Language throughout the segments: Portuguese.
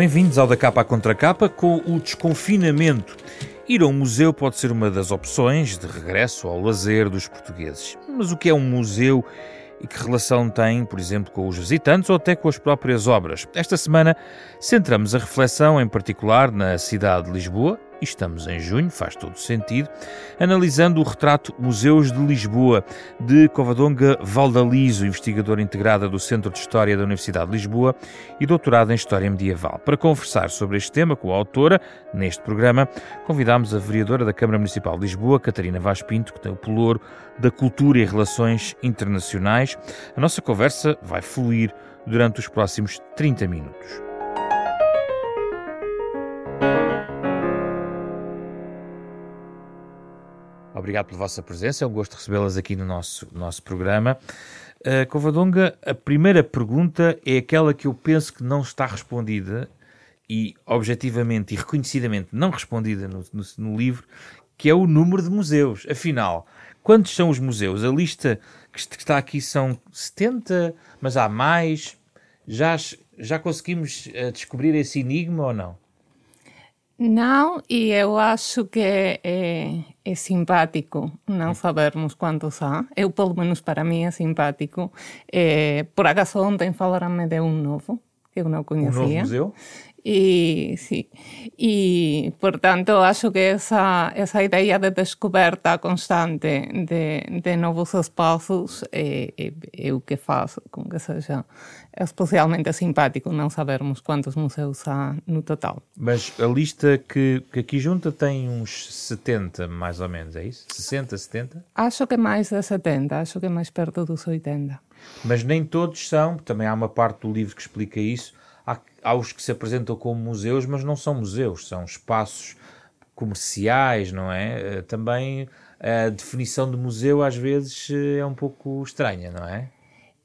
Bem-vindos ao Da Capa à Contra Capa com o desconfinamento. Ir a um museu pode ser uma das opções de regresso ao lazer dos portugueses. Mas o que é um museu e que relação tem, por exemplo, com os visitantes ou até com as próprias obras? Esta semana centramos a reflexão em particular na cidade de Lisboa e estamos em junho, faz todo sentido, analisando o retrato Museus de Lisboa de Covadonga Valdalizo, investigadora integrada do Centro de História da Universidade de Lisboa e doutorada em História Medieval. Para conversar sobre este tema com a autora, neste programa, convidámos a vereadora da Câmara Municipal de Lisboa, Catarina Vaz Pinto, que tem o pelouro da Cultura e Relações Internacionais. A nossa conversa vai fluir durante os próximos 30 minutos. Obrigado pela vossa presença, é um gosto recebê-las aqui no nosso, nosso programa. Uh, Covadonga, a primeira pergunta é aquela que eu penso que não está respondida e objetivamente e reconhecidamente não respondida no, no, no livro, que é o número de museus. Afinal, quantos são os museus? A lista que está aqui são 70, mas há mais. Já, já conseguimos uh, descobrir esse enigma ou não? Não, e eu acho que é, é, simpático não sabermos quantos há. Eu, pelo menos para mim, é simpático. É, por acaso, ontem falaram-me de um novo, que eu não conhecia. Um novo museu? E, sí. e portanto, acho que essa, essa ideia de descoberta constante de, de novos espaços é, é, é o que faz com que seja especialmente simpático não sabermos quantos museus há no total. Mas a lista que, que aqui junta tem uns 70, mais ou menos, é isso? 60, 70? Acho que mais de 70, acho que mais perto dos 80. Mas nem todos são, também há uma parte do livro que explica isso, há os que se apresentam como museus, mas não são museus, são espaços comerciais, não é? Eh, também a definição de museu às vezes eh, é um pouco estranha, não é?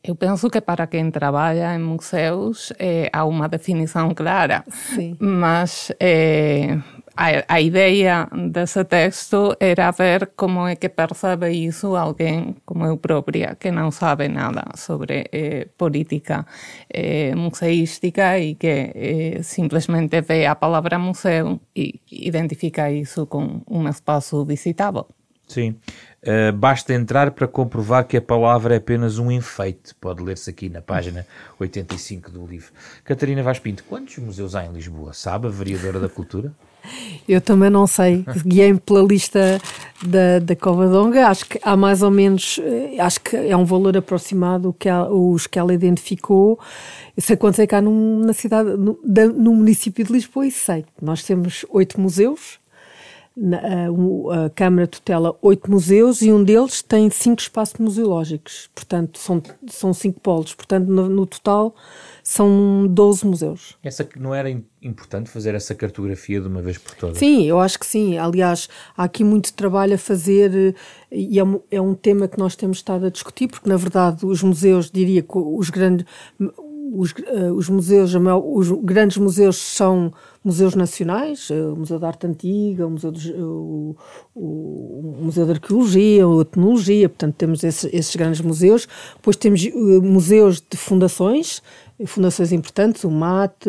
Eu penso que para quem trabalha em museus é, há uma definição clara, Sim. mas é, a, a ideia desse texto era ver como é que percebe isso alguém como eu própria, que não sabe nada sobre eh, política eh, museística e que eh, simplesmente vê a palavra museu e identifica isso com um espaço visitável. Sim. Uh, basta entrar para comprovar que a palavra é apenas um enfeite. Pode ler-se aqui na página 85 do livro. Catarina Vaz Pinto, quantos museus há em Lisboa? Sabe, a vereadora da Cultura? Eu também não sei. Guiei-me pela lista da, da Covadonga. Acho que há mais ou menos, eh, acho que é um valor aproximado que os que ela identificou. Sei quantos é que há num, na cidade, no, da, no município de Lisboa e sei. Nós temos oito museus. A, Câmara tutela oito museus e um deles tem cinco espaços museológicos. Portanto, são, são cinco polos. Portanto, no, no total são 12 museus. Essa não era importante fazer essa cartografia de uma vez por todas? Sim, eu acho que sim. Aliás, há aqui muito trabalho a fazer eh, e é um, é um tema que nós temos estado a discutir, porque na verdade os museus, diria que os grandes os, uh, os museus, os grandes museus são museus nacionais, uh, o Museu da Arte Antiga, o Museu, de, uh, o, o, Museu de Arqueologia, a Etnologia, portanto temos esses grandes museus. Depois temos museus de fundações, fundações importantes, o MAT,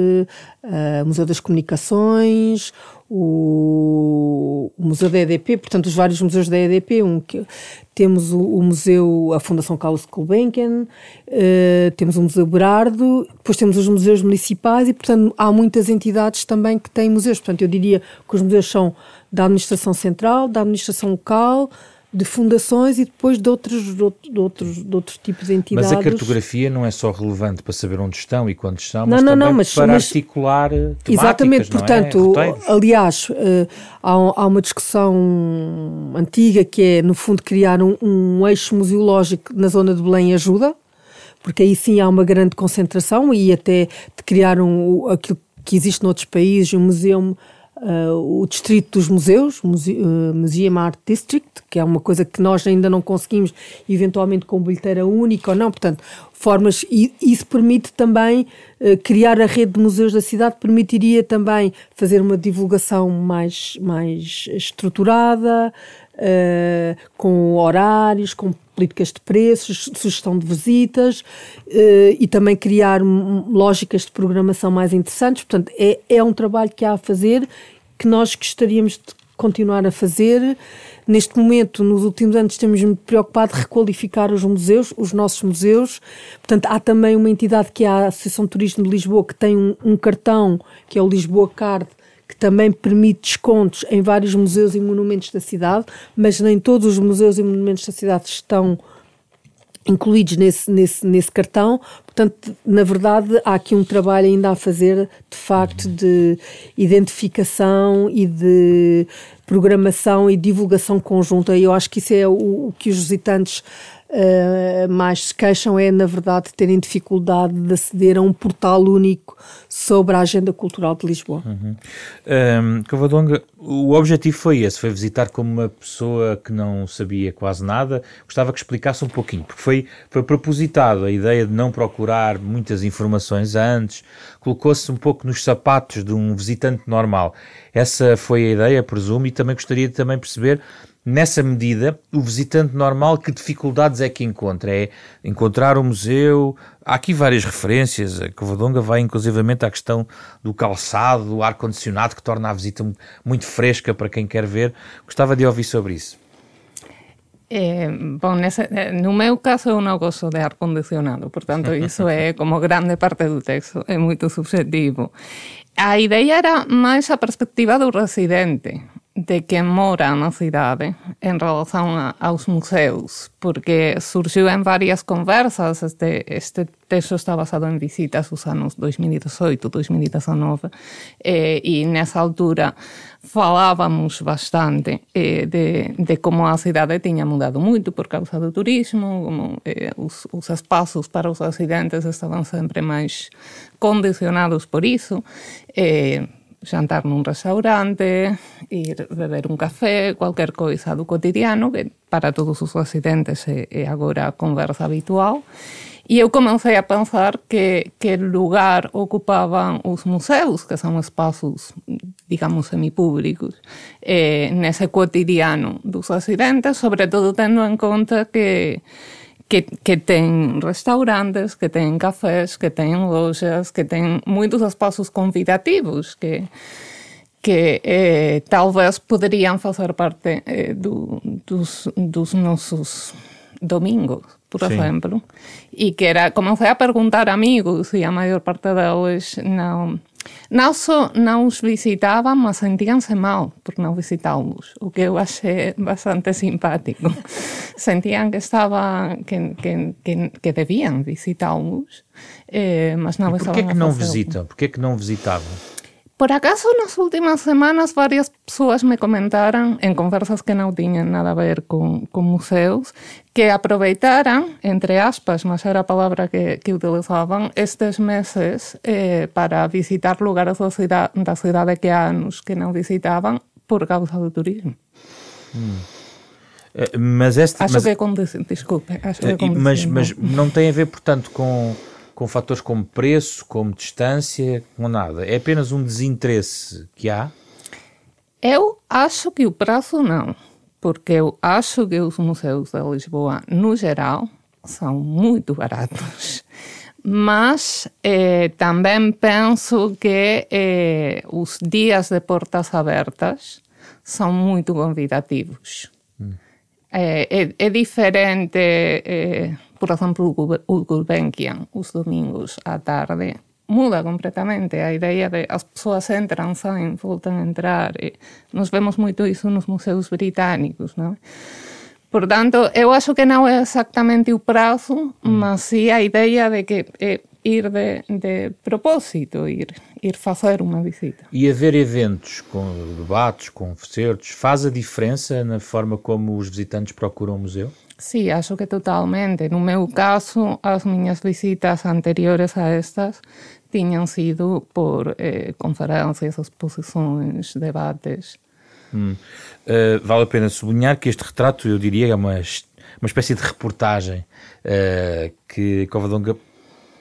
o Museu das Comunicações, o, o, Museu da EDP, portanto, os vários museus da EDP. Um, que, temos o, o, Museu, a Fundação Carlos Gulbenkian, uh, temos o Museu Berardo, depois temos os museus municipais e, portanto, há muitas entidades também que têm museus. Portanto, eu diria que os museus são da administração central, da administração local, de fundações e depois de outros, de outros, de outros tipos de entidades. Mas a cartografia não é só relevante para saber onde estão e quando estão, mas não, também não, mas, para mas, articular temáticas, Exatamente, portanto, é? aliás, há, há, uma discussão antiga que é, no fundo, criar um, um eixo museológico na zona de Belém ajuda, porque aí sim há uma grande concentração e até de criar um, aquilo que existe noutros países, um museu Uh, o distrito dos museus, Muse uh, Museum Art District, que é uma coisa que nós ainda não conseguimos, eventualmente com bilheteira única ou não, portanto, formas, e isso permite também uh, criar a rede de museus da cidade, permitiria também fazer uma divulgação mais, mais estruturada, com horários, com políticas de preços, sugestão de visitas uh, e também criar lógicas de programação mais interessantes. Portanto, é, é um trabalho que há a fazer que nós gostaríamos de continuar a fazer. Neste momento, nos últimos anos, temos-me preocupado de requalificar os museus, os nossos museus. Portanto, há também uma entidade que é a Associação de Turismo de Lisboa, que tem um, um cartão, que é o Lisboa Card, que também permite descontos em vários museus e monumentos da cidade, mas nem todos os museus e monumentos da cidade estão incluídos nesse, nesse, nesse cartão. Portanto, na verdade, há aqui um trabalho ainda a fazer, de facto, de identificação e de programação e divulgação conjunta. E eu acho que isso é o, o que os visitantes uh, mais se queixam é, na verdade, terem dificuldade de aceder a um portal único sobre a agenda cultural de Lisboa. Uhum. Um, Cavadonga, o objetivo foi esse, foi visitar como uma pessoa que não sabia quase nada. Gostava que explicasse um pouquinho, porque foi, foi propositado a ideia de não procurar muitas informações antes, colocou-se um pouco nos sapatos de um visitante normal. Essa foi a ideia, presumo, e também gostaria de também perceber Nessa medida, o visitante normal, que dificuldades é que encontra? É encontrar o museu. Há aqui várias referências. A Covadonga vai inclusivamente à questão do calçado, do ar-condicionado, que torna a visita muito fresca para quem quer ver. Gostava de ouvir sobre isso. Eh, bom, nese, eh, no meu caso eu non gozo de ar condicionado, portanto iso é como grande parte do texto, é moito subjetivo. A ideia era máis a perspectiva do residente, de quen mora na cidade en relación a, aos museus, porque surgiu en varias conversas, este, este texto está basado en visitas os anos 2018, 2019, eh, e nessa altura falábamos bastante eh, de, de como a cidade tiña mudado moito por causa do turismo, como eh, os, os espaços para os residentes estaban sempre máis condicionados por eh, xantar nun restaurante, ir beber un café, cualquier coisa do cotidiano, que para todos os residentes é, é agora conversa habitual. E eu comecei a pensar que, que lugar ocupaban os museus, que son espazos, digamos, semipúblicos, eh, nese cotidiano dos residentes, sobre todo tendo en conta que que, que ten restaurantes, que ten cafés, que ten lojas, que ten moitos espaços convidativos que que eh, talvez poderiam fazer parte eh, do, dos, dos nossos domingos, por Sim. exemplo. E que era, comecei a perguntar a amigos e a maior parte deles não não só não os visitavam, mas sentiam-se mal por não visitá-los, o que eu achei bastante simpático. Sentiam que estavam, que, que, que, deviam visitá-los, eh, mas não e estavam que não visitam? Por que não visitavam? Por acaso, nas últimas semanas, várias pessoas me comentaram, em conversas que não tinham nada a ver com, com museus, que aproveitaram, entre aspas, mas era a palavra que, que utilizavam, estes meses eh, para visitar lugares da cidade, da cidade que há anos que não visitavam por causa do turismo. Hum. Mas este, acho mas, que é com, desculpe, acho que é com mas, mas não tem a ver, portanto, com com fatores como preço, como distância, com nada. É apenas um desinteresse que há? Eu acho que o prazo não, porque eu acho que os museus de Lisboa, no geral, são muito baratos. Mas eh, também penso que eh, os dias de portas abertas são muito convidativos. eh, é, é diferente, eh, por exemplo, o Gulbenkian, os domingos á tarde, muda completamente a ideia de as persoas entran, saen, voltan a entrar. E nos vemos moito iso nos museus británicos, non? Por tanto, eu acho que non é exactamente o prazo, mm. mas sí a ideia de que eh, ir de, de propósito, ir, ir fazer uma visita. E haver eventos com debates, concertos, faz a diferença na forma como os visitantes procuram o museu? Sí, acho que totalmente. No meu caso, as miñas visitas anteriores a estas tiñan sido por eh, conferencias, exposições, debates. Hum. Uh, vale a pena sublinhar que este retrato, eu diria, é uma, uma espécie de reportagem uh, que Covadonga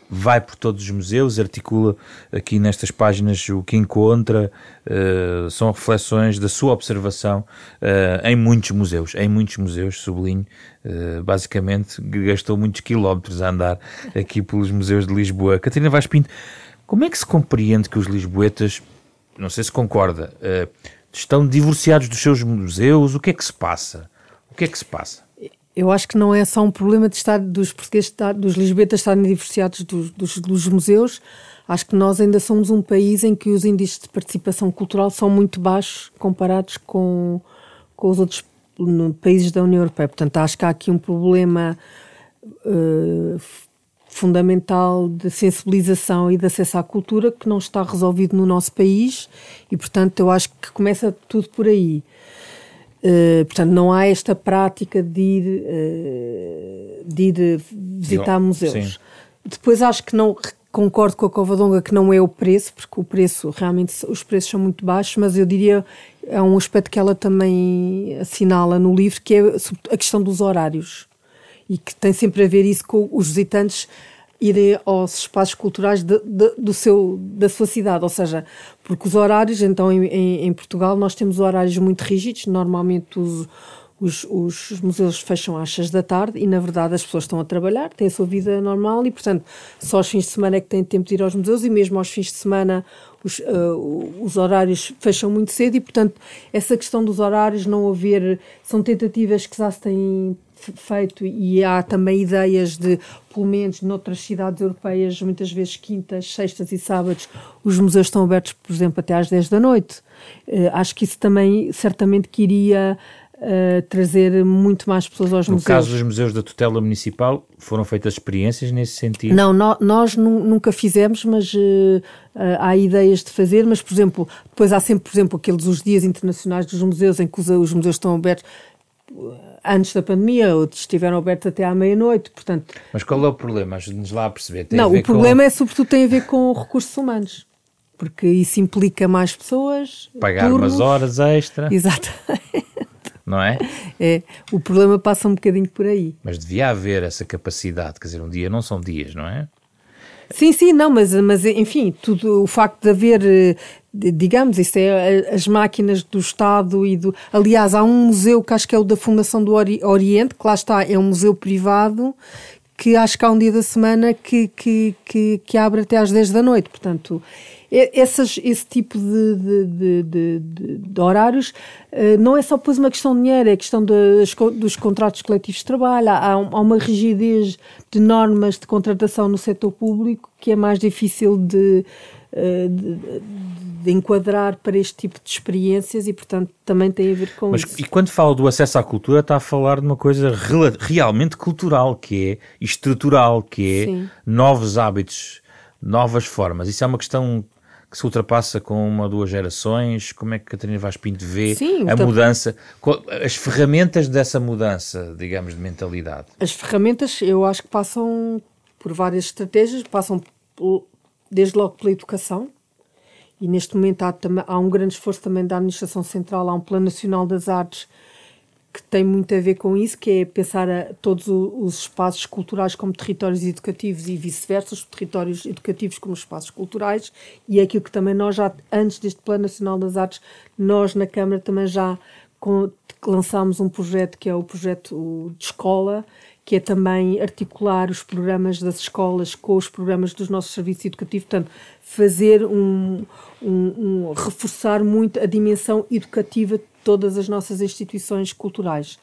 vai por todos os museus, articula aqui nestas páginas o que encontra, uh, são reflexões da sua observação uh, em muitos museus, em muitos museus, sublinho, uh, basicamente gastou muitos quilómetros a andar aqui pelos museus de Lisboa. Catarina Vaz Pinto, como é que se compreende que os lisboetas, não sei se concorda, estão divorciados dos seus museus? O que é que se passa? O que é que se passa? Eu acho que não é só um problema de estar dos portugueses, dos lisboetas estarem divorciados dos, dos, dos, museus. Acho que nós ainda somos um país em que os índices de participação cultural são muito baixos comparados com, com os outros países da União Europeia. Portanto, acho que há aqui um problema uh, fundamental de sensibilização e de acesso à cultura que não está resolvido no nosso país e, portanto, eu acho que começa tudo por aí. Uh, portanto, não há esta prática de ir, uh, de ir visitar museus. Depois acho que não concordo com a Covadonga que não é o preço, porque o preço, realmente, os preços são muito baixos, mas eu diria, é um aspecto que ela também assinala no livro, que é a questão dos horários. E que tem sempre a ver isso com os visitantes irem aos espaços culturais de, de, do seu, da sua cidade, ou seja, porque os horários, então em, em, em Portugal nós temos horários muito rígidos, normalmente os, os, os, museus fecham às 6 da tarde e na verdade as pessoas estão a trabalhar, têm a sua vida normal e portanto só aos fins de semana é que têm tempo de ir aos museus e mesmo aos fins de semana os, uh, os horários fecham muito cedo e portanto essa questão dos horários não haver, são tentativas que já se têm feito e há também ideias de, pelo menos noutras cidades europeias, muitas vezes quintas, sextas e sábados, os museus estão abertos, por exemplo, até às 10 da noite. Uh, acho que isso também certamente queria uh, trazer muito mais pessoas aos no museus. No caso dos museus da tutela municipal, foram feitas experiências nesse sentido? Não, no, nós nunca fizemos, mas uh, há ideias de fazer, mas, por exemplo, depois há sempre, por exemplo, aqueles os dias internacionais dos museus em que os, os museus estão abertos antes da pandemia, outros estiveram abertos até à meia-noite, portanto... Mas qual é o problema? Ajude-nos lá a perceber. Tem não, a o problema com... é sobretudo tem a ver com recursos humanos, porque isso implica mais pessoas... Pagar turnos. umas horas extra. Exatamente. Não é? É, o problema passa um bocadinho por aí. Mas devia haver essa capacidade, quer dizer, um dia não são dias, não é? Sim, sim, não, mas, mas enfim, tudo, o facto de haver, eh, digamos, isso é as máquinas do Estado e do. Aliás, há um museu que acho que é o da Fundação do Oriente, que lá está, é um museu privado, que acho que há um dia da semana que, que, que, que abre até às 10 da noite. Portanto, essas, esse tipo de, de, de, de, horários eh, não é só depois uma questão de dinheiro, é questão dos contratos coletivos de trabalho. Há, há uma rigidez de normas de contratação no setor público que é mais difícil de, eh, de, de, enquadrar para este tipo de experiências e, portanto, também tem a ver com Mas, isso. E quando fala do acesso à cultura, está a falar de uma coisa realmente cultural, que é estrutural, que é Sim. novos hábitos, novas formas. Isso é uma questão que se ultrapassa com uma ou duas gerações? Como é que Catarina Vaz Pinto vê Sim, a mudança, as ferramentas dessa mudança, digamos, de mentalidade? As ferramentas, eu acho que passam por várias estratégias, passam desde logo pela educação, e neste momento há, há um grande esforço também da Administração Central, há um Plano Nacional das Artes que tem muito a ver com isso, que é pensar todos os espaços culturais como territórios educativos e vice-versa, os territórios educativos como espaços culturais, e é aquilo que também nós já, antes deste Plano Nacional das Artes, nós na Câmara também já lançámos um projeto que é o projeto de escola, que é também articular os programas das escolas com os programas dos nossos serviços educativos, portanto, fazer um, um, um reforçar muito a dimensão educativa todas as nossas instituições culturais.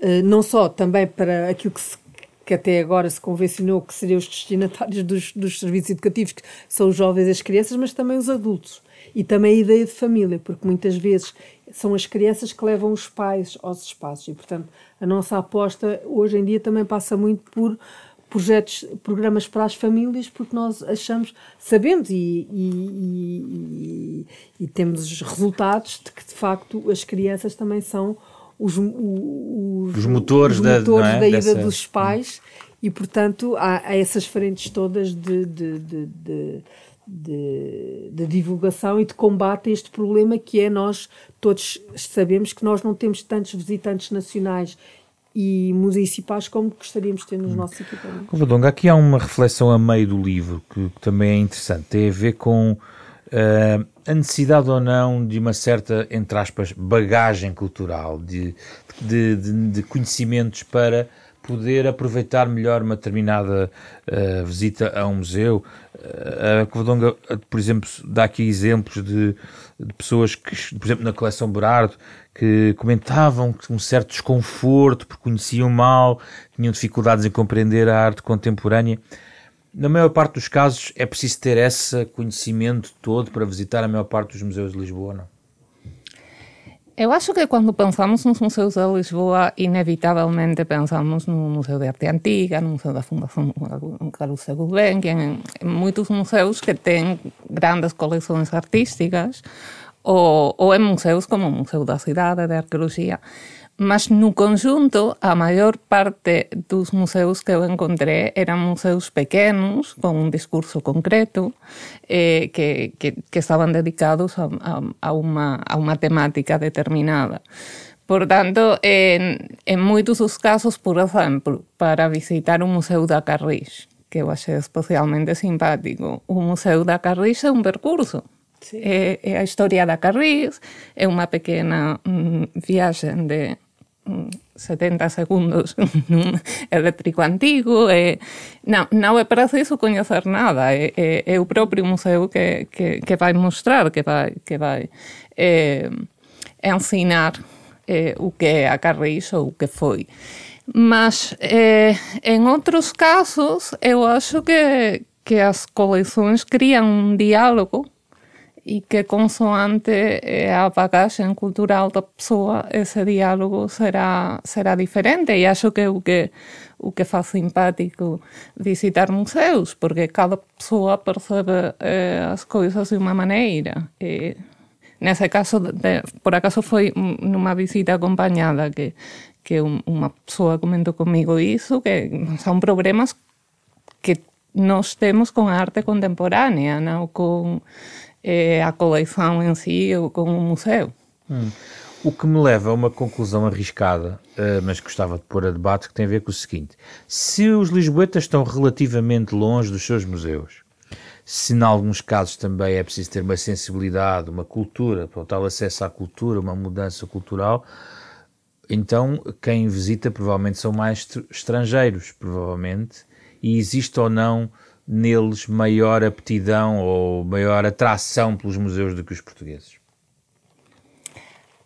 Uh, não só também para aquilo que, se, que, até agora se convencionou que seriam os destinatários dos, dos serviços educativos, que são os jovens e as crianças, mas também os adultos. E também a ideia de família, porque muitas vezes são as crianças que levam os pais aos espaços. E, portanto, a nossa aposta hoje em dia também passa muito por projetos, programas para as famílias, porque nós achamos, sabemos e, e, e, e temos resultados de que de facto as crianças também são os, os, os motores, os motores da, da ida Dessa... dos pais e portanto há, há essas frentes todas de, de, de, de de, de, divulgação e de combate a este problema que é nós todos sabemos que nós não temos tantos visitantes nacionais e municipais como gostaríamos de ter nos nossos equipamentos. Covadonga, aqui há uma reflexão a meio do livro que, que também é interessante, tem a ver com uh, a necessidade ou não de uma certa, entre aspas, bagagem cultural, de, de, de, de conhecimentos para poder aproveitar melhor uma determinada uh, visita a um museu. Uh, a Covadonga, por exemplo, dá aqui exemplos de, de, pessoas que, por exemplo, na coleção Berardo, que comentavam um certo desconforto porque conheciam mal, tinham dificuldades em compreender a arte contemporânea. Na maior parte dos casos é preciso ter esse conhecimento todo para visitar a maior parte dos museus de Lisboa, não? Eu acho que quando pensamos nos museos de Lisboa, inevitavelmente pensamos no Museu de Arte Antiga, no Museu da Fundação Calouste Gulbenkian, em muitos museus que têm grandes coleções artísticas, ou, ou em museus como o Museu da Cidade de Arqueologia. Mas no conjunto, a maior parte dos museus que eu encontrei eram museus pequenos, com um discurso concreto, eh, que, que, que, dedicados a, a, a, uma, a uma temática determinada. Portanto, em, em muitos dos casos, por exemplo, para visitar o Museu da Carris, que eu achei especialmente simpático, o Museu da Carris é um percurso. É, é eh, eh, a historia da Carris, é unha pequena mm, viaxe de mm, 70 segundos nun eléctrico antigo e non, non é preciso coñecer nada é, é, é o propio museo que, que, que vai mostrar que vai, que vai é, ensinar é, o que é a Carris ou o que foi. Mas eh, en outros casos eu acho que, que as coleções criam un diálogo e que consoante eh, a bagagem cultural da pessoa esse diálogo será será diferente. E acho que o que o que faz simpático visitar museus porque cada pessoa percebe eh, as coisas de uma maneira. E nesse caso de, por acaso foi numa visita acompanhada que que uma pessoa comentou comigo isso que são problemas que nós temos com a arte contemporânea não com é a coleção em si com o museu. Hum. O que me leva a uma conclusão arriscada, uh, mas gostava de pôr a debate, que tem a ver com o seguinte: se os lisboetas estão relativamente longe dos seus museus, se em alguns casos também é preciso ter uma sensibilidade, uma cultura, para o tal acesso à cultura, uma mudança cultural, então quem visita provavelmente são mais estrangeiros, provavelmente, e existe ou não neles maior aptidão ou maior atração pelos museus do que os portugueses?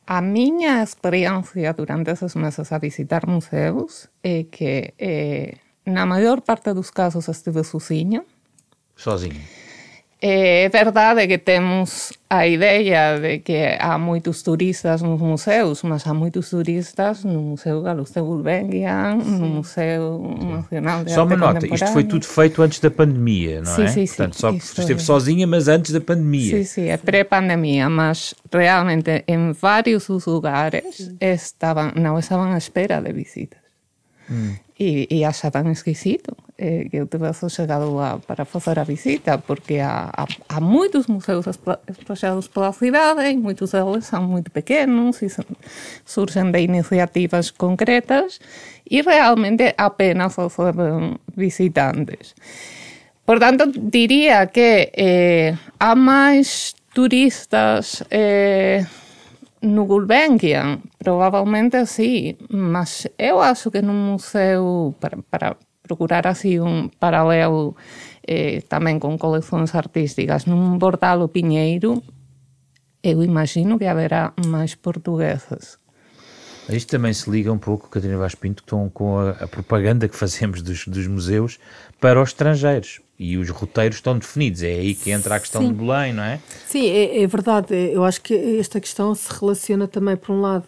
A minha experiência durante esses meses a visitar museus é que, eh, na maior parte dos casos, estive sozinha. Sozinha? É verdade que temos a ideia de que há muitos turistas nos museus, mas há muitos turistas no Museu Calouste Gulbenkian, no Museu Nacional de Só Arte uma nota, isto foi tudo feito antes da pandemia, não sim, é? Sim, Portanto, sim. só Isto esteve é. sozinha, mas antes da pandemia. Sim, sim, é pré-pandemia, mas realmente em vários lugares estavam, não estavam à espera de visitas. mm. e, e axa tan exquisito eh, que eu te vezo chegado a, para facer a visita porque há, há, há moitos museos espallados pola cidade e moitos deles son moito pequenos e son, surgen de iniciativas concretas e realmente apenas oferecen visitantes. Por tanto, diría que eh, há máis turistas eh, no Gulbenkian, provavelmente sim, mas eu acho que no museu, para, para procurar assim um paralelo eh, também com coleções artísticas, num Bordalo Pinheiro, eu imagino que haverá mais portugueses. Isto também se liga um pouco, Catarina Vaz Pinto, com a, a propaganda que fazemos dos, dos, museus para os estrangeiros. E os roteiros estão definidos. É aí que entra a questão Sim. de Belém, não é? Sim, é, é, verdade. Eu acho que esta questão se relaciona também, por um lado,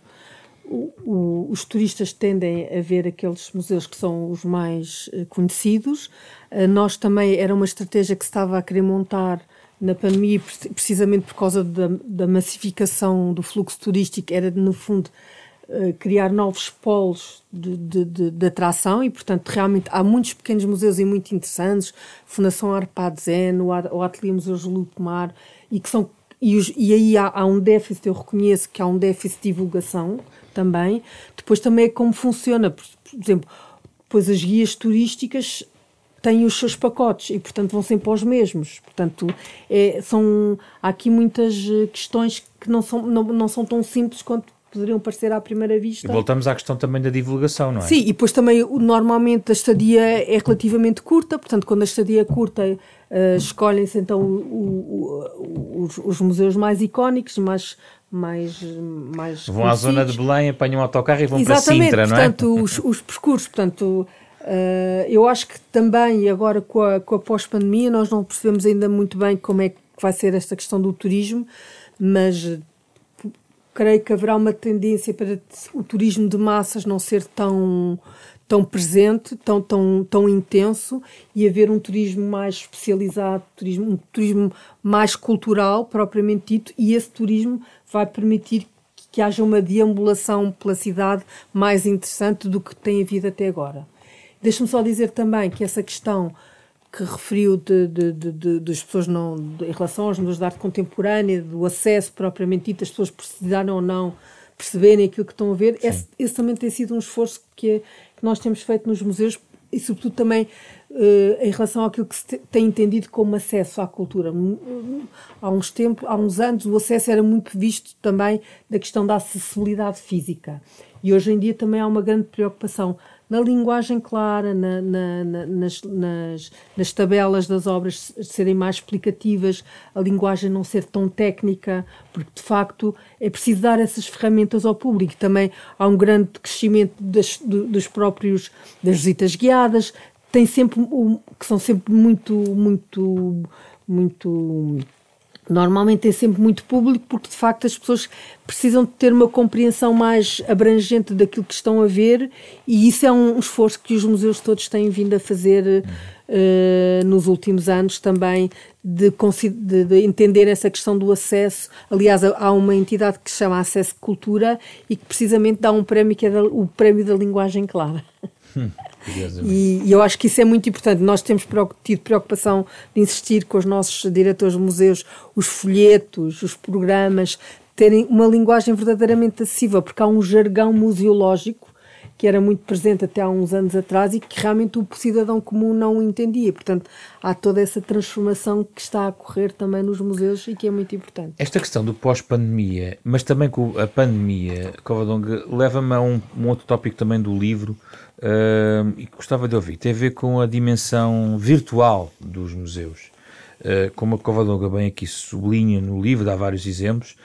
o, o, os turistas tendem a ver aqueles museus que são os mais uh, conhecidos. Uh, nós também, era uma estratégia que se estava a querer montar na pandemia, precisamente por causa da, da massificação do fluxo turístico, era, no fundo, criar novos polos de, de, de, de, atração e, portanto, realmente há muitos pequenos museus e muito interessantes, Fundação Arpad Zen, o, Ateliê Museus de Lutomar, e que são e, os, e aí há, há, um déficit, eu reconheço que há um déficit de divulgação também. Depois também é como funciona, por, por exemplo, pois as guias turísticas têm os seus pacotes e, portanto, vão sempre aos mesmos. Portanto, é, são, há aqui muitas eh, questões que não são, não, não são tão simples quanto poderiam parecer à primeira vista. E voltamos à questão também da divulgação, não é? Sim, e depois também normalmente a estadia é relativamente curta, portanto, quando a estadia é curta, uh, escolhem-se então o, o, os, os, museus mais icónicos, mais. mais, mais vão à zona de Belém, apanham um autocarro e vão Exatamente, para Sintra, não é? Portanto, os, os percursos, portanto. Uh, eu acho que também, agora com a, com a pós-pandemia, nós não percebemos ainda muito bem como é que vai ser esta questão do turismo, mas creio que haverá uma tendência para o turismo de massas não ser tão tão presente, tão, tão, tão intenso e haver um turismo mais especializado, turismo, um turismo mais cultural, propriamente dito, e esse turismo vai permitir que haja uma deambulação pela cidade mais interessante do que tem havido até agora. Deixa-me só dizer também que essa questão que referiu de, de, de, das pessoas não, em relação aos museus de arte contemporânea, do acesso propriamente dito, as pessoas precisarem ou não perceberem aquilo que estão a ver, esse, esse, também tem sido um esforço que, é, que nós temos feito nos museus e sobretudo também uh, em relação àquilo que se tem entendido como acesso à cultura. Há uns tempos, há uns anos, o acesso era muito visto também da questão da acessibilidade física. E hoje em dia também há uma grande preocupação na linguagem clara, na, na, na, nas, nas, nas, tabelas das obras serem mais explicativas, a linguagem não ser tão técnica, porque de facto é preciso dar essas ferramentas ao público. Também há um grande crescimento das, dos próprios das visitas guiadas, tem sempre que são sempre muito muito muito normalmente é sempre muito público porque de facto as pessoas precisam de ter uma compreensão mais abrangente daquilo que estão a ver e isso é um esforço que os museus todos têm vindo a fazer uh, nos últimos anos também de, de, de, entender essa questão do acesso. Aliás, há uma entidade que se chama Acesso Cultura e que precisamente dá um prémio que é o Prémio da Linguagem Clara. Hum. E, e, eu acho que isso é muito importante. Nós temos tido preocupação de insistir com os nossos diretores de museus, os folhetos, os programas, terem uma linguagem verdadeiramente acessível, porque há um jargão museológico que era muito presente até há uns anos atrás e que realmente o cidadão comum não entendia. Portanto, há toda essa transformação que está a ocorrer também nos museus e que é muito importante. Esta questão do pós-pandemia, mas também com a pandemia, Covadong, leva-me a um, um, outro tópico também do livro uh, e que gostava de ouvir. Tem a ver com a dimensão virtual dos museus. Uh, como a Covadonga bem aqui sublinha no livro, dá vários exemplos,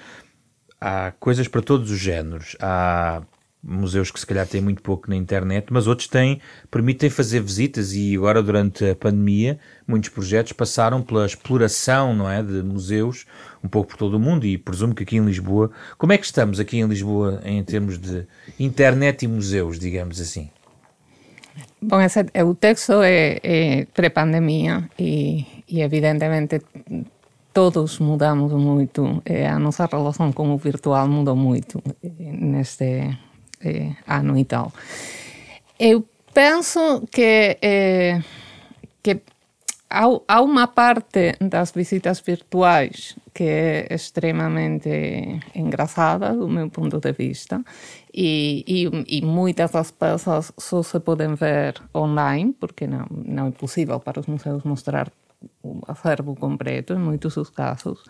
há coisas para todos os géneros. Há museus que se calhar têm muito pouco na internet, mas outros têm, permitem fazer visitas e agora durante a pandemia muitos projetos passaram pela exploração, não é, de museus um pouco por todo o mundo e presumo que aqui em Lisboa, como é que estamos aqui em Lisboa em termos de internet e museus, digamos assim? Bom, esse, o texto é, é pré-pandemia e, e evidentemente todos mudamos muito, a nossa relação com o virtual mudou muito neste eh, ano e tal. Eu penso que, eh, que há, há uma parte das visitas virtuais que é extremamente engraçada do meu ponto de vista e, e, e, muitas das peças só se podem ver online porque não, não é possível para os museus mostrar o acervo completo em muitos dos casos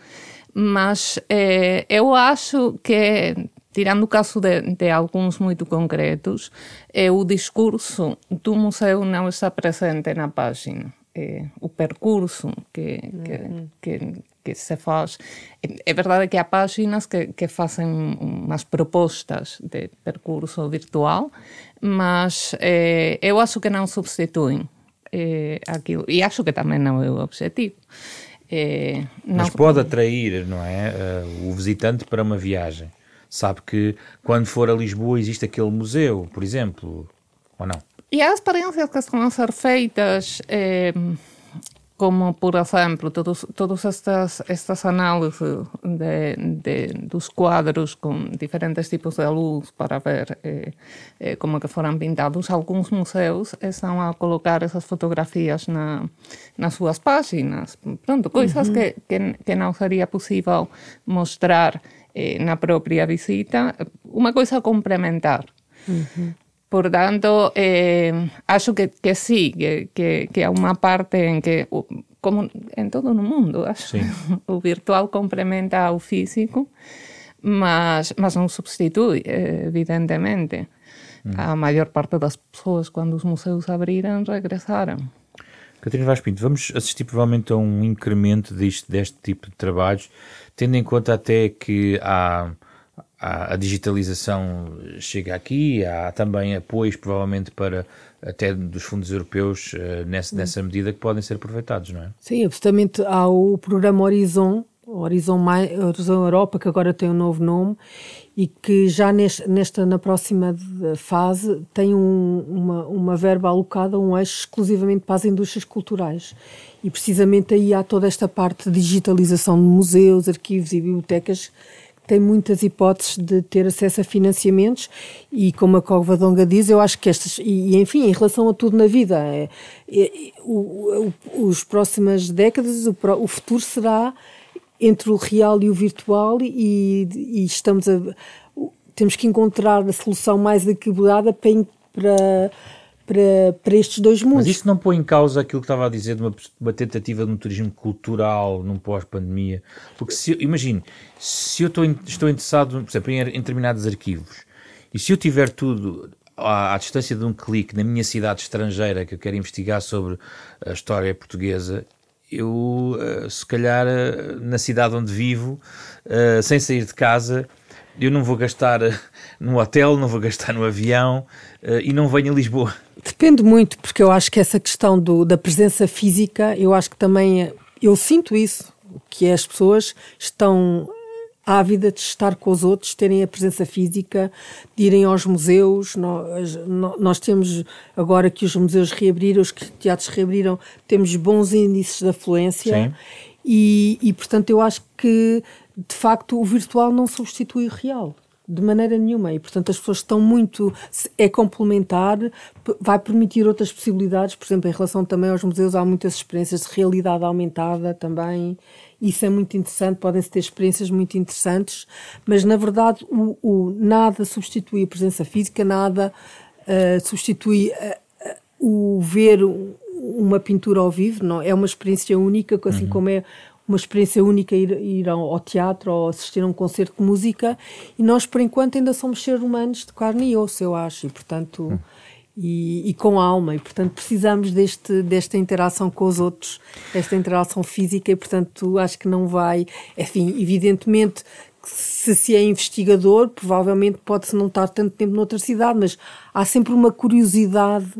mas eh, eu acho que tirando o caso de, de alguns muito concretos, é o discurso do museu não está presente na página. É, o percurso que, que, uhum. que, que, se faz. É, é verdade que há páginas que, que fazem umas propostas de percurso virtual, mas é, eu acho que não substituem é, aquilo. E acho que também não é o objetivo. É, não... Mas pode atrair, não é, uh, o visitante para uma viagem sabe que quando for a Lisboa existe aquele museu, por exemplo, ou não? E as experiências que estão a ser feitas, eh, como, por exemplo, todos, todas estas, estas análises de, de, dos quadros com diferentes tipos de luz para ver eh, eh, como que foram pintados, alguns museus estão a colocar essas fotografias na, nas suas páginas. Pronto, coisas uhum. que, que, que não seria possível mostrar eh, na própria visita, uma coisa complementar. Uhum. Portanto, eh, acho que, que sí, que, que, que há uma parte em que, como em todo o mundo, acho, o virtual complementa ao físico, mas, mas não substitui, evidentemente. Hum. A maior parte das pessoas, quando os museus abriram, regressaram. Catarina Vaz Pinto, vamos assistir provavelmente a um incremento deste, deste tipo de trabalhos, tendo em conta até que há a, digitalização chega aqui, há também apoios provavelmente para até dos fundos europeus uh, nessa, nessa medida que podem ser aproveitados, não é? Sim, absolutamente. Há o programa Horizon, Horizon, Horizon Europa, que agora tem um novo nome e que já nesta, nesta na próxima fase tem um, uma, uma verba alocada, um eixo exclusivamente para as indústrias culturais. E precisamente aí há toda esta parte de digitalização de museus, arquivos e bibliotecas tem muitas hipóteses de ter acesso a financiamentos e como a Covadonga diz, eu acho que estas, e, enfim, em relação a tudo na vida, é, é, o, o, os próximas décadas, o, o, futuro será entre o real e o virtual e, e estamos a, temos que encontrar a solução mais equilibrada para, para para, para estes dois mundos. Mas isso não põe em causa aquilo que estava a dizer de uma, uma tentativa de um turismo cultural num pós-pandemia? Porque se, imagine, se eu estou, estou interessado, por exemplo, em, em determinados arquivos, e se eu tiver tudo à, à, distância de um clique na minha cidade estrangeira que eu quero investigar sobre a história portuguesa, eu, uh, se calhar, uh, na cidade onde vivo, uh, sem sair de casa, eu não vou gastar no hotel, não vou gastar no avião e não venho a Lisboa. Depende muito, porque eu acho que essa questão do, da presença física, eu acho que também, eu sinto isso, que as pessoas estão ávida de estar com os outros, terem a presença física, de irem aos museus. Nós, nós temos, agora que os museus reabriram, os teatros reabriram, temos bons índices de afluência. E, e, portanto, eu acho que, de facto, o virtual não substitui o real de maneira nenhuma. E, portanto, as pessoas estão muito. É complementar, vai permitir outras possibilidades. Por exemplo, em relação também aos museus, há muitas experiências de realidade aumentada também. Isso é muito interessante, podem-se ter experiências muito interessantes, mas na verdade o, o nada substitui a presença física, nada uh, substitui uh, o ver uma pintura ao vivo, não é uma experiência única, assim uhum. como é uma experiência única ir, ir ao, teatro ou assistir a um concerto de música e nós por enquanto ainda somos seres humanos de carne e osso, eu acho, e portanto hum. e, e, com alma, e portanto precisamos deste, desta interação com os outros, esta interação física e portanto acho que não vai, enfim, evidentemente se se é investigador, provavelmente pode-se não estar tanto tempo noutra cidade, mas há sempre uma curiosidade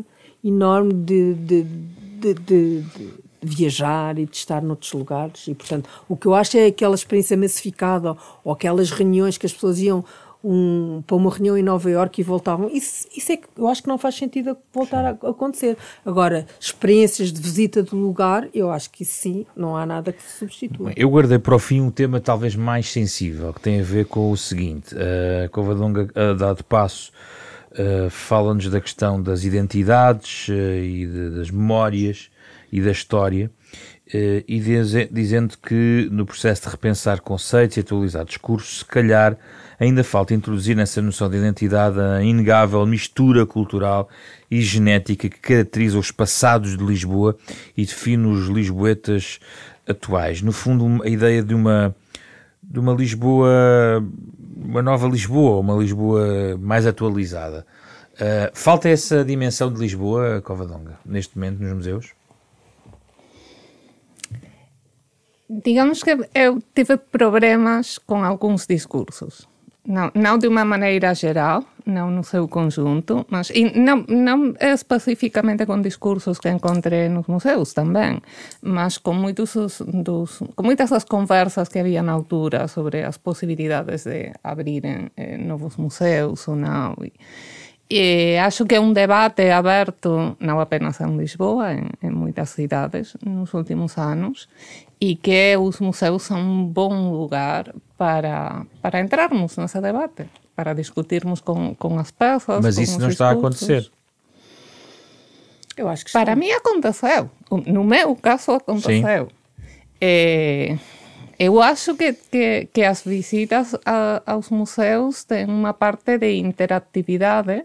enorme de, de, de, de viajar e de estar noutros lugares. E, portanto, o que eu acho é aquela experiência massificada ou aquelas reuniões que as pessoas iam um, para uma reunião em Nova Iorque e voltavam. Isso, isso é que eu acho que não faz sentido voltar a, acontecer. Agora, experiências de visita do lugar, eu acho que isso sim, não há nada que se substitua. eu guardei para o fim um tema talvez mais sensível, que tem a ver com o seguinte: a Covadonga, a dado passo, uh, fala-nos da questão das identidades uh, e de, das memórias e da história, eh, e dizendo que no processo de repensar conceitos e atualizar discursos, se calhar ainda falta introduzir nessa noção de identidade a inegável mistura cultural e genética que caracteriza os passados de Lisboa e define os lisboetas atuais. No fundo, a ideia de uma, de uma Lisboa, uma nova Lisboa, uma Lisboa mais atualizada. Uh, falta essa dimensão de Lisboa, Covadonga, neste momento nos museus? Digamos que eu tive problemas com alguns discursos. Não, não de uma maneira geral, não no seu conjunto, mas e não, não especificamente com discursos que encontrei nos museus também, mas com, muitos dos, com muitas das conversas que havia na altura sobre as possibilidades de abrirem eh, novos museus ou não. E, E acho que é um debate aberto não apenas em Lisboa, em, em muitas cidades nos últimos anos, e que os museus são um bom lugar para, para entrarmos nesse debate, para discutirmos com, com as pessoas. Mas isso não está a acontecer. Eu acho que Para está. mim aconteceu. No meu caso aconteceu. É, eu acho que, que, que as visitas a, aos museus têm uma parte de interatividade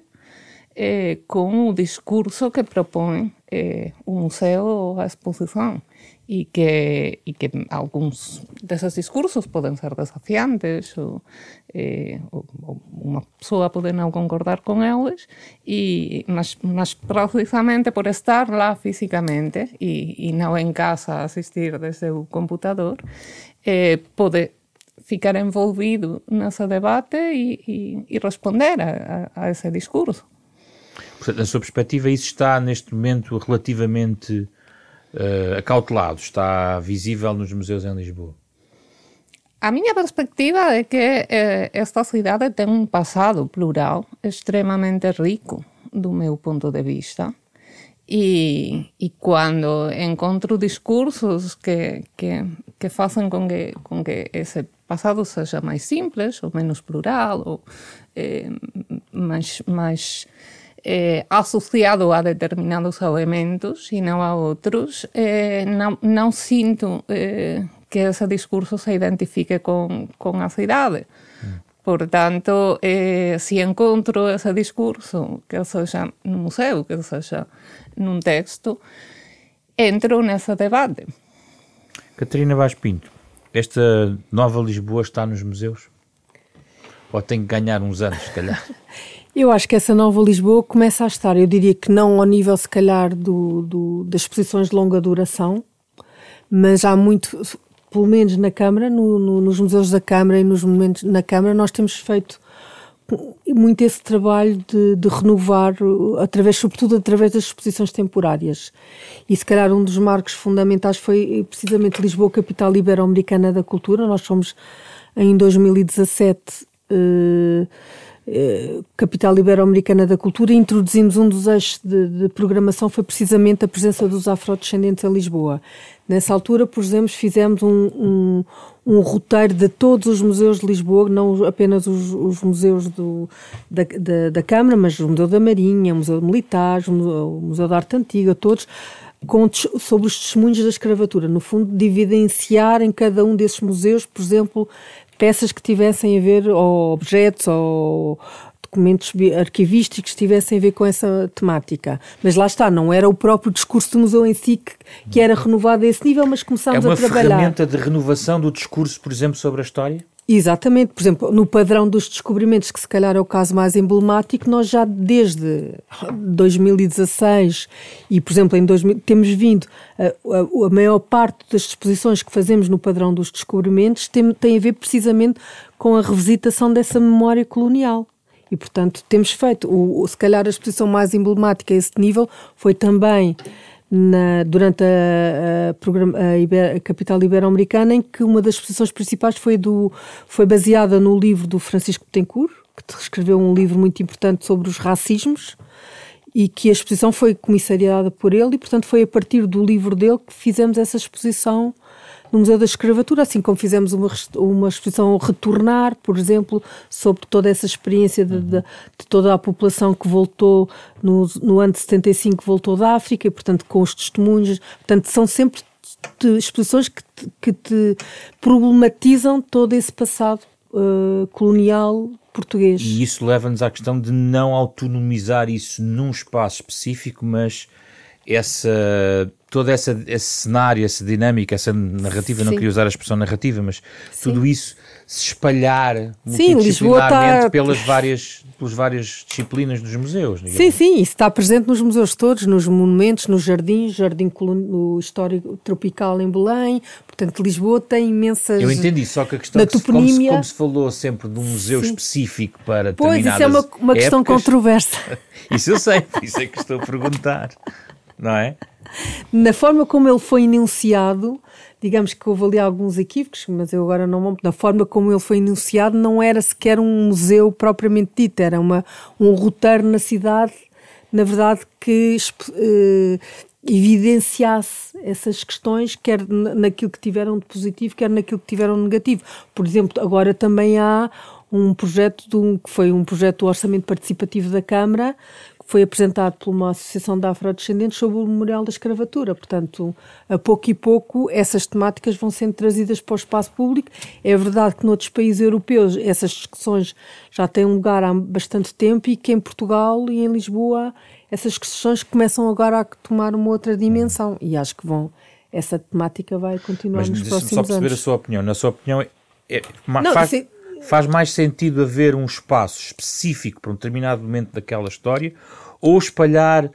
eh, com o discurso que propõe Øh, eh, o museu ou a exposición e que, e que algúns deses discursos poden ser desafiantes ou, eh, ou, ou unha persoa pode non concordar con eles e mas, mas precisamente por estar lá físicamente e, e non en casa asistir desde o computador eh, pode ficar envolvido nese debate e, e, e responder a, a, a ese discurso. Portanto, na sua perspectiva, isso está neste momento relativamente uh, acautelado, está visível nos museus em Lisboa? A minha perspectiva é que eh, esta cidade tem um passado plural extremamente rico, do meu ponto de vista. E, e quando encontro discursos que, que, que fazem com que, com que esse passado seja mais simples, ou menos plural, ou eh, mais, mais eh, asociado a determinados elementos e não a outros, eh, não, não sinto eh, que esse discurso se identifique com, com a cidade. Portanto, eh, se encontro esse discurso, que seja no museu, que seja num texto, entro nesse debate. Catarina Vaz Pinto, esta nova Lisboa está nos museus? Ou tem que ganhar uns anos, se calhar? Eu acho que essa nova Lisboa começa a estar, eu diria que não ao nível, se calhar, do, do das exposições de longa duração, mas há muito, pelo menos na Câmara, no, no, nos museus da Câmara e nos monumentos na Câmara, nós temos feito muito esse trabalho de, de, renovar, através, sobretudo através das exposições temporárias. E se calhar um dos marcos fundamentais foi precisamente Lisboa, capital ibero-americana da cultura. Nós fomos em 2017. Eh, eh, capital Ibero-Americana da Cultura, introduzimos um dos eixos de, de, programação foi precisamente a presença dos afrodescendentes em Lisboa. Nessa altura, por exemplo, fizemos um, um, um roteiro de todos os museus de Lisboa, não apenas os, os museus do, da, da, da, Câmara, mas o Museu da Marinha, o Museu Militar, o Museu, o Museu da Arte Antiga, todos, com, sobre os testemunhos da escravatura. No fundo, de evidenciar em cada um desses museus, por exemplo, peças que tivessem a ver, ou objetos, ou documentos arquivísticos que tivessem a ver com essa temática. Mas lá está, não era o próprio discurso do museu em si que, que era renovado a esse nível, mas começámos a trabalhar. É uma ferramenta de renovação do discurso, por exemplo, sobre a história? Exatamente, por exemplo, no padrão dos descobrimentos, que se calhar é o caso mais emblemático, nós já desde 2016 e, por exemplo, em 2000, temos vindo, a, a, maior parte das exposições que fazemos no padrão dos descobrimentos tem, tem a ver precisamente com a revisitação dessa memória colonial. E, portanto, temos feito, o, se calhar a exposição mais emblemática a esse nível foi também na, durante a, a, a, Iber, a capital ibero-americana, em que uma das exposições principais foi, do, foi baseada no livro do Francisco Betancourt, que escreveu um livro muito importante sobre os racismos, e que a exposição foi comissariada por ele, e portanto foi a partir do livro dele que fizemos essa exposição no Museu da Escravatura, assim como fizemos uma, uma exposição Retornar, por exemplo, sobre toda essa experiência de, de, de toda a população que voltou no, no ano de 75, voltou da África, e portanto com os testemunhos, portanto são sempre exposições que te, que te problematizam todo esse passado uh, colonial português. E isso leva-nos à questão de não autonomizar isso num espaço específico, mas essa todo essa, esse cenário, essa dinâmica, essa narrativa, Sim. não queria usar a expressão narrativa, mas Sim. tudo isso se espalhar multidisciplinarmente está... pelas, várias, pelas várias disciplinas dos museus. Digamos. Sim, sim, isso está presente nos museus todos, nos monumentos, nos jardins, Jardim no Histórico Tropical em Belém, portanto Lisboa tem imensas... Eu entendi, só que a questão, que como, se, como se falou sempre de um museu sim. específico para pois, determinadas Pois, isso é uma, uma questão controversa. isso eu sei, isso é que estou a perguntar. não é? Na forma como ele foi enunciado, digamos que houve ali alguns equívocos, mas eu agora não Na forma como ele foi enunciado, não era sequer um museu propriamente dito, era uma, um roteiro na cidade, na verdade, que eh, evidenciasse essas questões, quer naquilo que tiveram de positivo, quer naquilo que tiveram de negativo. Por exemplo, agora também há um projeto de um, que foi um projeto do Orçamento Participativo da Câmara, foi apresentado por uma associação de afrodescendentes sobre o Memorial da Escravatura. Portanto, a pouco e pouco essas temáticas vão sendo trazidas para o espaço público. É verdade que noutros países europeus essas discussões já têm lugar há bastante tempo e que em Portugal e em Lisboa essas questões começam agora a tomar uma outra dimensão e acho que vão essa temática vai continuar Mas, nos próximos só perceber anos. a sua opinião. Na sua opinião, é, Não, faz. Faz mais sentido haver um espaço específico para um determinado momento daquela história ou espalhar uh,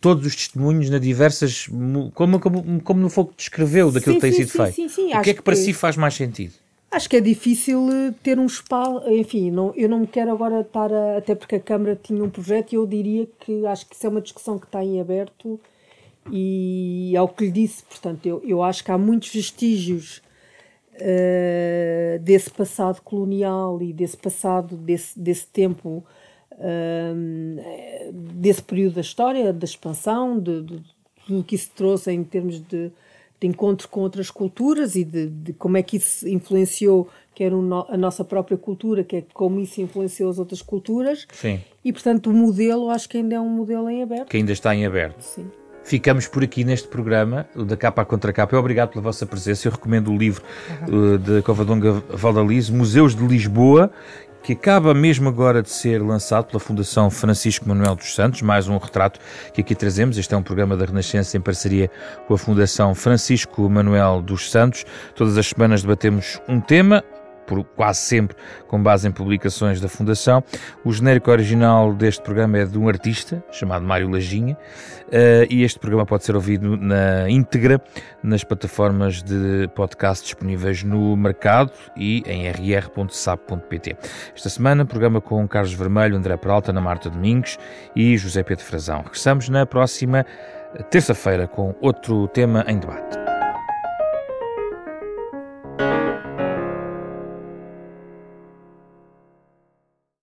todos os testemunhos na diversas. como, como, como no fogo descreveu daquilo sim, que tem sim, sido sim, feito? Sim, sim, o que é que para si faz mais sentido? Acho que é difícil eh, ter um espaço, enfim, não, eu não me quero agora estar a, até porque a Câmara tinha um projeto e eu diria que acho que isso é uma discussão que está em aberto e ao que lhe disse, portanto, eu, eu acho que há muitos vestígios uh, desse passado colonial e desse passado, desse, desse tempo, uh, desse período da história, da expansão, de, de, tudo que isso trouxe em termos de de encontro com outras culturas e de, de como é que isso influenciou quer a nossa própria cultura, que é como isso influenciou as outras culturas. Sim. E, portanto, o modelo, acho que ainda é um modelo em aberto. Que ainda está em aberto. Sim. Ficamos por aqui neste programa, o da capa à contra capa. Obrigado pela vossa presença. Eu recomendo o livro uh, de Covadonga Valdalize, Museus de Lisboa, que acaba mesmo agora de ser lançado pela Fundação Francisco Manuel dos Santos, mais um retrato que aqui trazemos. Este é um programa da Renascença em parceria com a Fundação Francisco Manuel dos Santos. Todas as semanas debatemos um tema, por quase sempre com base em publicações da Fundação. O genérico original deste programa é de um artista chamado Mário Lajinha uh, e este programa pode ser ouvido na íntegra nas plataformas de podcast disponíveis no mercado e em rr.sap.pt. Esta semana, programa com Carlos Vermelho, André Peralta, Ana Marta Domingos e José Pedro Frazão. Regressamos na próxima terça-feira com outro tema em debate.